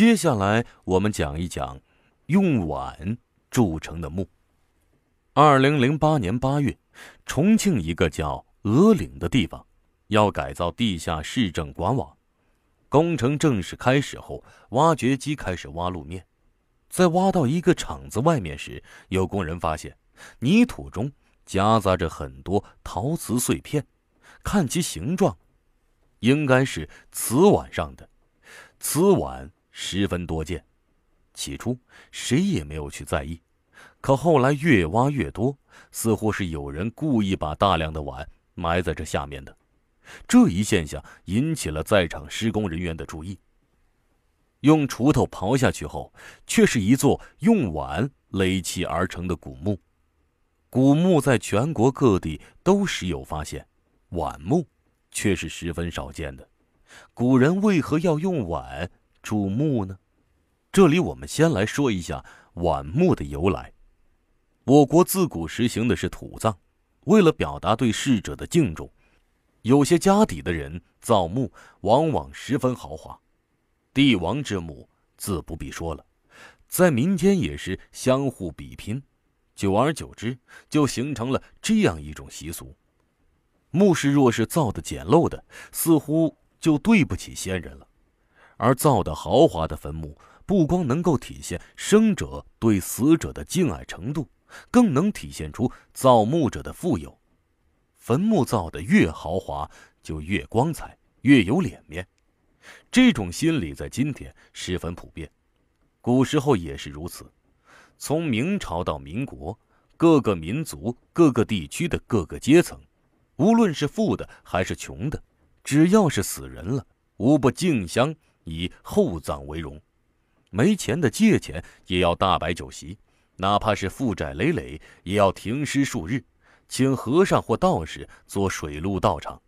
接下来我们讲一讲用碗铸成的墓。二零零八年八月，重庆一个叫鹅岭的地方，要改造地下市政管网。工程正式开始后，挖掘机开始挖路面。在挖到一个厂子外面时，有工人发现泥土中夹杂着很多陶瓷碎片，看其形状，应该是瓷碗上的。瓷碗。十分多见，起初谁也没有去在意，可后来越挖越多，似乎是有人故意把大量的碗埋在这下面的。这一现象引起了在场施工人员的注意。用锄头刨下去后，却是一座用碗垒砌而成的古墓。古墓在全国各地都时有发现，碗墓却是十分少见的。古人为何要用碗？铸墓呢？这里我们先来说一下晚墓的由来。我国自古实行的是土葬，为了表达对逝者的敬重，有些家底的人造墓往往十分豪华。帝王之墓自不必说了，在民间也是相互比拼，久而久之就形成了这样一种习俗：墓室若是造的简陋的，似乎就对不起先人了。而造的豪华的坟墓，不光能够体现生者对死者的敬爱程度，更能体现出造墓者的富有。坟墓造的越豪华，就越光彩，越有脸面。这种心理在今天十分普遍，古时候也是如此。从明朝到民国，各个民族、各个地区的各个阶层，无论是富的还是穷的，只要是死人了，无不敬香。以厚葬为荣，没钱的借钱也要大摆酒席，哪怕是负债累累，也要停尸数日，请和尚或道士做水陆道场，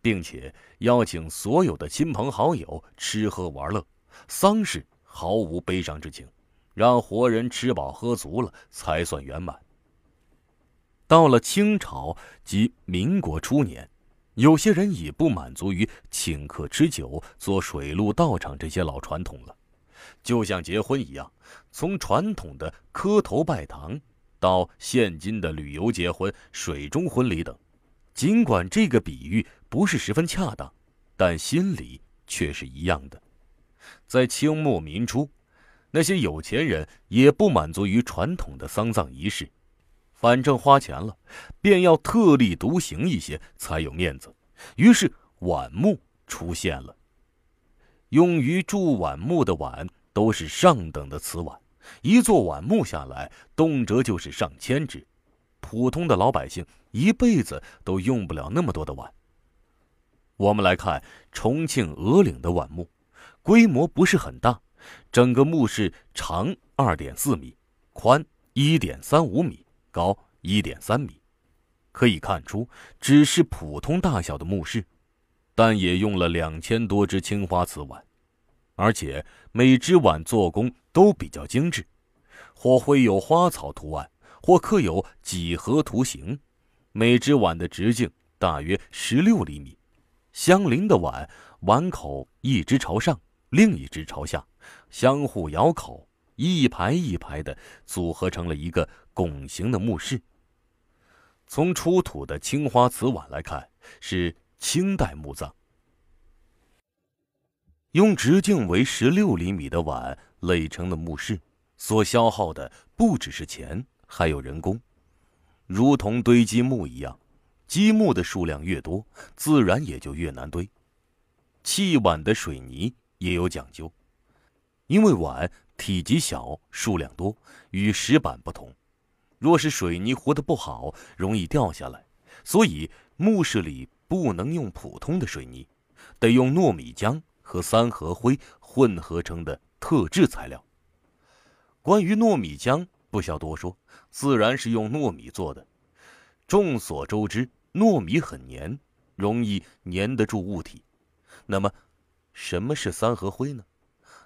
并且邀请所有的亲朋好友吃喝玩乐，丧事毫无悲伤之情，让活人吃饱喝足了才算圆满。到了清朝及民国初年。有些人已不满足于请客吃酒、做水陆道场这些老传统了，就像结婚一样，从传统的磕头拜堂到现今的旅游结婚、水中婚礼等。尽管这个比喻不是十分恰当，但心理却是一样的。在清末民初，那些有钱人也不满足于传统的丧葬仪式。反正花钱了，便要特立独行一些才有面子。于是碗墓出现了。用于铸碗墓的碗都是上等的瓷碗，一座碗墓下来，动辄就是上千只。普通的老百姓一辈子都用不了那么多的碗。我们来看重庆鹅岭的碗墓，规模不是很大，整个墓室长二点四米，宽一点三五米。高一点三米，可以看出只是普通大小的墓室，但也用了两千多只青花瓷碗，而且每只碗做工都比较精致，或绘有花草图案，或刻有几何图形。每只碗的直径大约十六厘米，相邻的碗碗口一只朝上，另一只朝下，相互咬口。一排一排的组合成了一个拱形的墓室。从出土的青花瓷碗来看，是清代墓葬。用直径为十六厘米的碗垒成的墓室，所消耗的不只是钱，还有人工。如同堆积木一样，积木的数量越多，自然也就越难堆。砌碗的水泥也有讲究，因为碗。体积小，数量多，与石板不同。若是水泥糊的不好，容易掉下来，所以墓室里不能用普通的水泥，得用糯米浆和三合灰混合成的特制材料。关于糯米浆，不需要多说，自然是用糯米做的。众所周知，糯米很黏，容易粘得住物体。那么，什么是三合灰呢？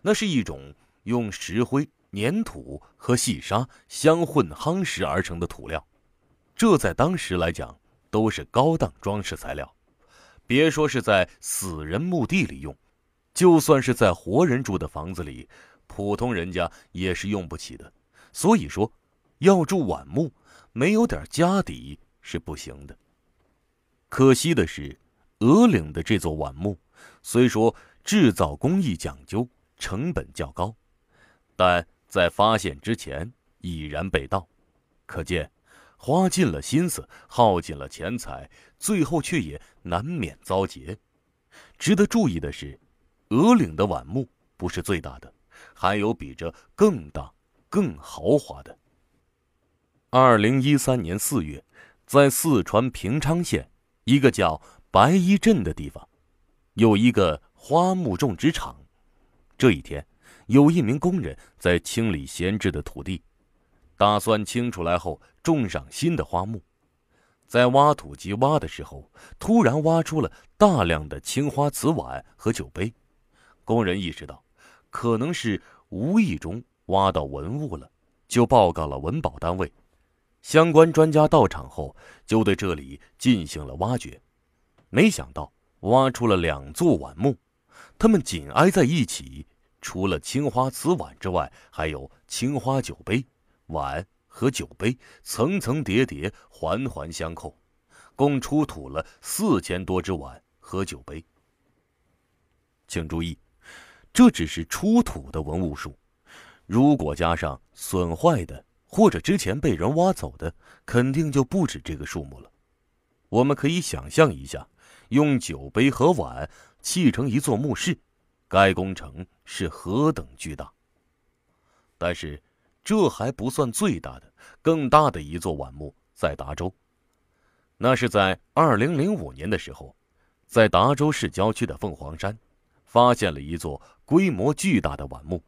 那是一种。用石灰、粘土和细沙相混夯实而成的土料，这在当时来讲都是高档装饰材料。别说是在死人墓地里用，就算是在活人住的房子里，普通人家也是用不起的。所以说，要住晚木，没有点家底是不行的。可惜的是，鹅岭的这座晚木，虽说制造工艺讲究，成本较高，但在发现之前已然被盗，可见花尽了心思，耗尽了钱财，最后却也难免遭劫。值得注意的是，鹅岭的晚木不是最大的，还有比这更大、更豪华的。二零一三年四月，在四川平昌县。一个叫白衣镇的地方，有一个花木种植场。这一天，有一名工人在清理闲置的土地，打算清出来后种上新的花木。在挖土机挖的时候，突然挖出了大量的青花瓷碗和酒杯。工人意识到，可能是无意中挖到文物了，就报告了文保单位。相关专家到场后，就对这里进行了挖掘，没想到挖出了两座碗墓，它们紧挨在一起，除了青花瓷碗之外，还有青花酒杯，碗和酒杯层层叠叠，环环相扣，共出土了四千多只碗和酒杯。请注意，这只是出土的文物数，如果加上损坏的。或者之前被人挖走的，肯定就不止这个数目了。我们可以想象一下，用酒杯和碗砌成一座墓室，该工程是何等巨大。但是，这还不算最大的，更大的一座碗墓在达州。那是在二零零五年的时候，在达州市郊区的凤凰山，发现了一座规模巨大的碗墓。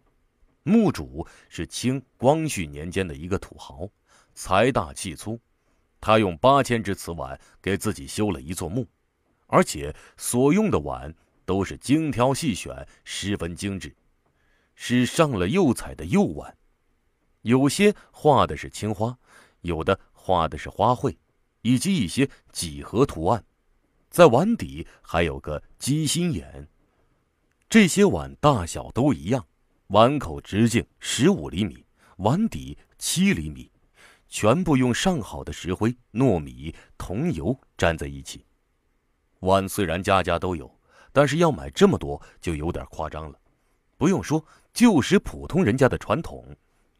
墓主是清光绪年间的一个土豪，财大气粗，他用八千只瓷碗给自己修了一座墓，而且所用的碗都是精挑细选，十分精致，是上了釉彩的釉碗，有些画的是青花，有的画的是花卉，以及一些几何图案，在碗底还有个鸡心眼，这些碗大小都一样。碗口直径十五厘米，碗底七厘米，全部用上好的石灰、糯米、桐油粘在一起。碗虽然家家都有，但是要买这么多就有点夸张了。不用说，就是普通人家的传统，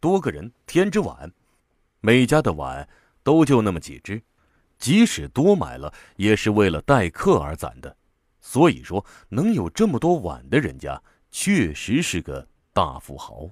多个人添只碗，每家的碗都就那么几只，即使多买了，也是为了待客而攒的。所以说，能有这么多碗的人家，确实是个。大富豪。